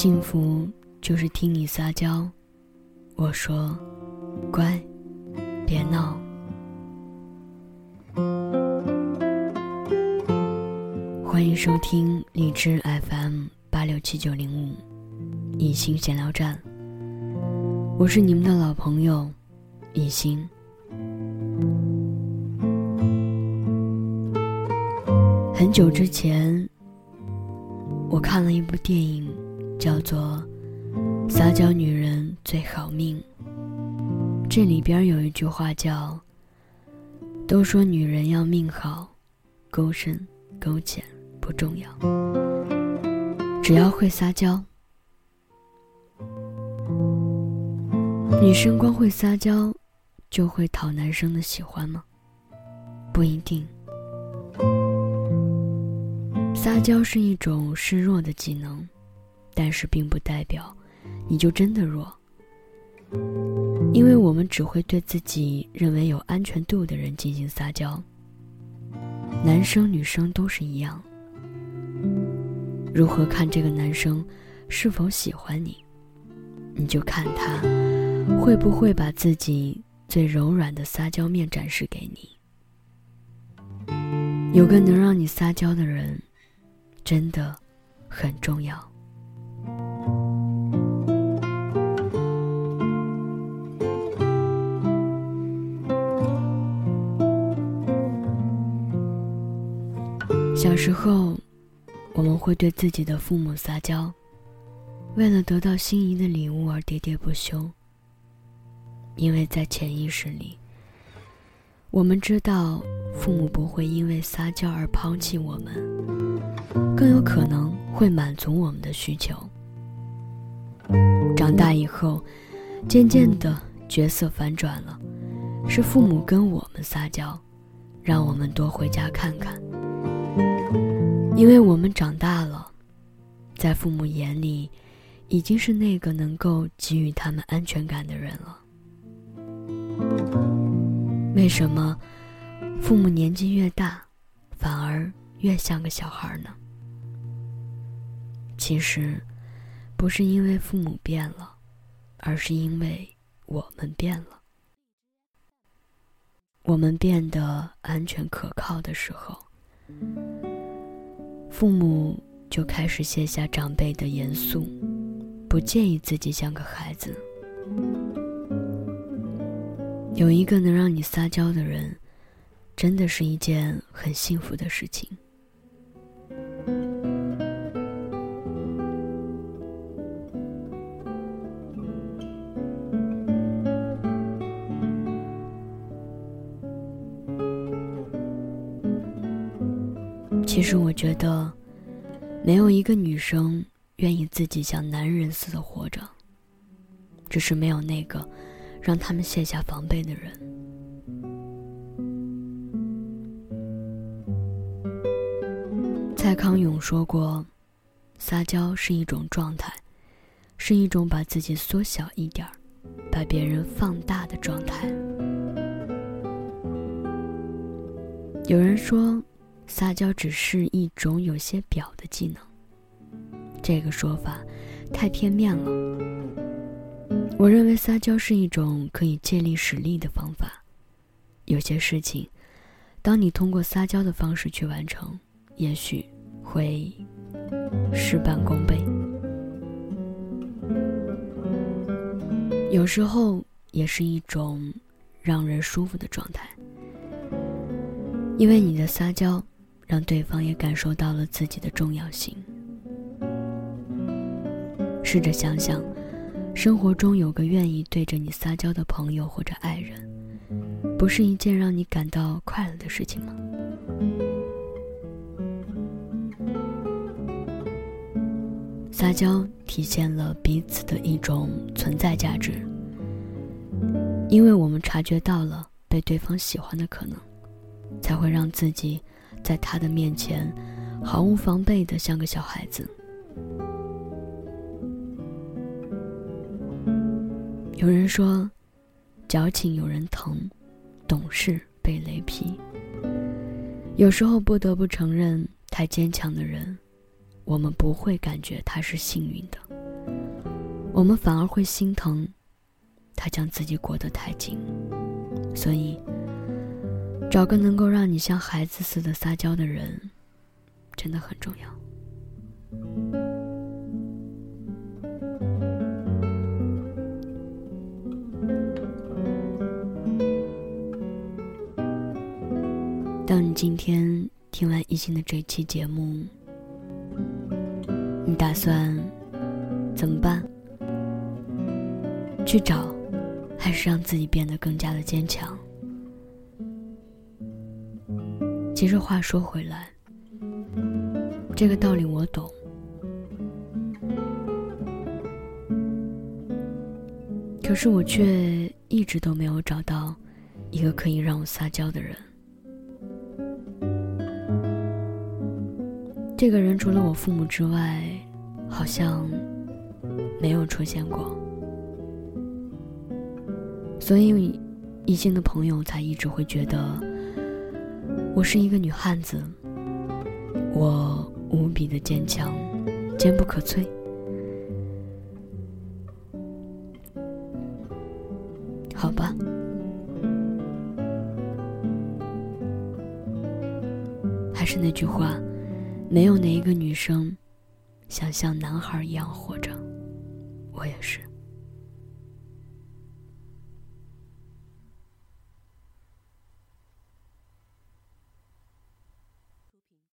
幸福就是听你撒娇，我说，乖，别闹。欢迎收听荔枝 FM 八六七九零五，一心闲聊站。我是你们的老朋友，一心。很久之前，我看了一部电影，叫做《撒娇女人最好命》。这里边有一句话叫：“都说女人要命好，勾深勾浅不重要，只要会撒娇。女生光会撒娇，就会讨男生的喜欢吗？不一定。”撒娇是一种示弱的技能，但是并不代表你就真的弱。因为我们只会对自己认为有安全度的人进行撒娇。男生女生都是一样。如何看这个男生是否喜欢你，你就看他会不会把自己最柔软的撒娇面展示给你。有个能让你撒娇的人。真的很重要。小时候，我们会对自己的父母撒娇，为了得到心仪的礼物而喋喋不休。因为在潜意识里，我们知道父母不会因为撒娇而抛弃我们。更有可能会满足我们的需求。长大以后，渐渐的角色反转了，是父母跟我们撒娇，让我们多回家看看。因为我们长大了，在父母眼里，已经是那个能够给予他们安全感的人了。为什么父母年纪越大，反而越像个小孩呢？其实，不是因为父母变了，而是因为我们变了。我们变得安全可靠的时候，父母就开始卸下长辈的严肃，不介意自己像个孩子。有一个能让你撒娇的人，真的是一件很幸福的事情。其实我觉得，没有一个女生愿意自己像男人似的活着。只是没有那个让他们卸下防备的人。蔡康永说过：“撒娇是一种状态，是一种把自己缩小一点儿，把别人放大的状态。”有人说。撒娇只是一种有些表的技能，这个说法太片面了。我认为撒娇是一种可以借力使力的方法。有些事情，当你通过撒娇的方式去完成，也许会事半功倍。有时候也是一种让人舒服的状态，因为你的撒娇。让对方也感受到了自己的重要性。试着想想，生活中有个愿意对着你撒娇的朋友或者爱人，不是一件让你感到快乐的事情吗？撒娇体现了彼此的一种存在价值，因为我们察觉到了被对方喜欢的可能，才会让自己。在他的面前，毫无防备的像个小孩子。有人说，矫情有人疼，懂事被雷劈。有时候不得不承认，太坚强的人，我们不会感觉他是幸运的，我们反而会心疼他将自己裹得太紧。所以，找个能够让你像孩子似的撒娇的人，真的很重要。当你今天听完一心的这期节目，你打算怎么办？去找，还是让自己变得更加的坚强？其实话说回来，这个道理我懂，可是我却一直都没有找到一个可以让我撒娇的人。这个人除了我父母之外，好像没有出现过，所以异性的朋友才一直会觉得我是一个女汉子，我无比的坚强，坚不可摧。好吧，还是那句话。没有哪一个女生想像男孩一样活着，我也是。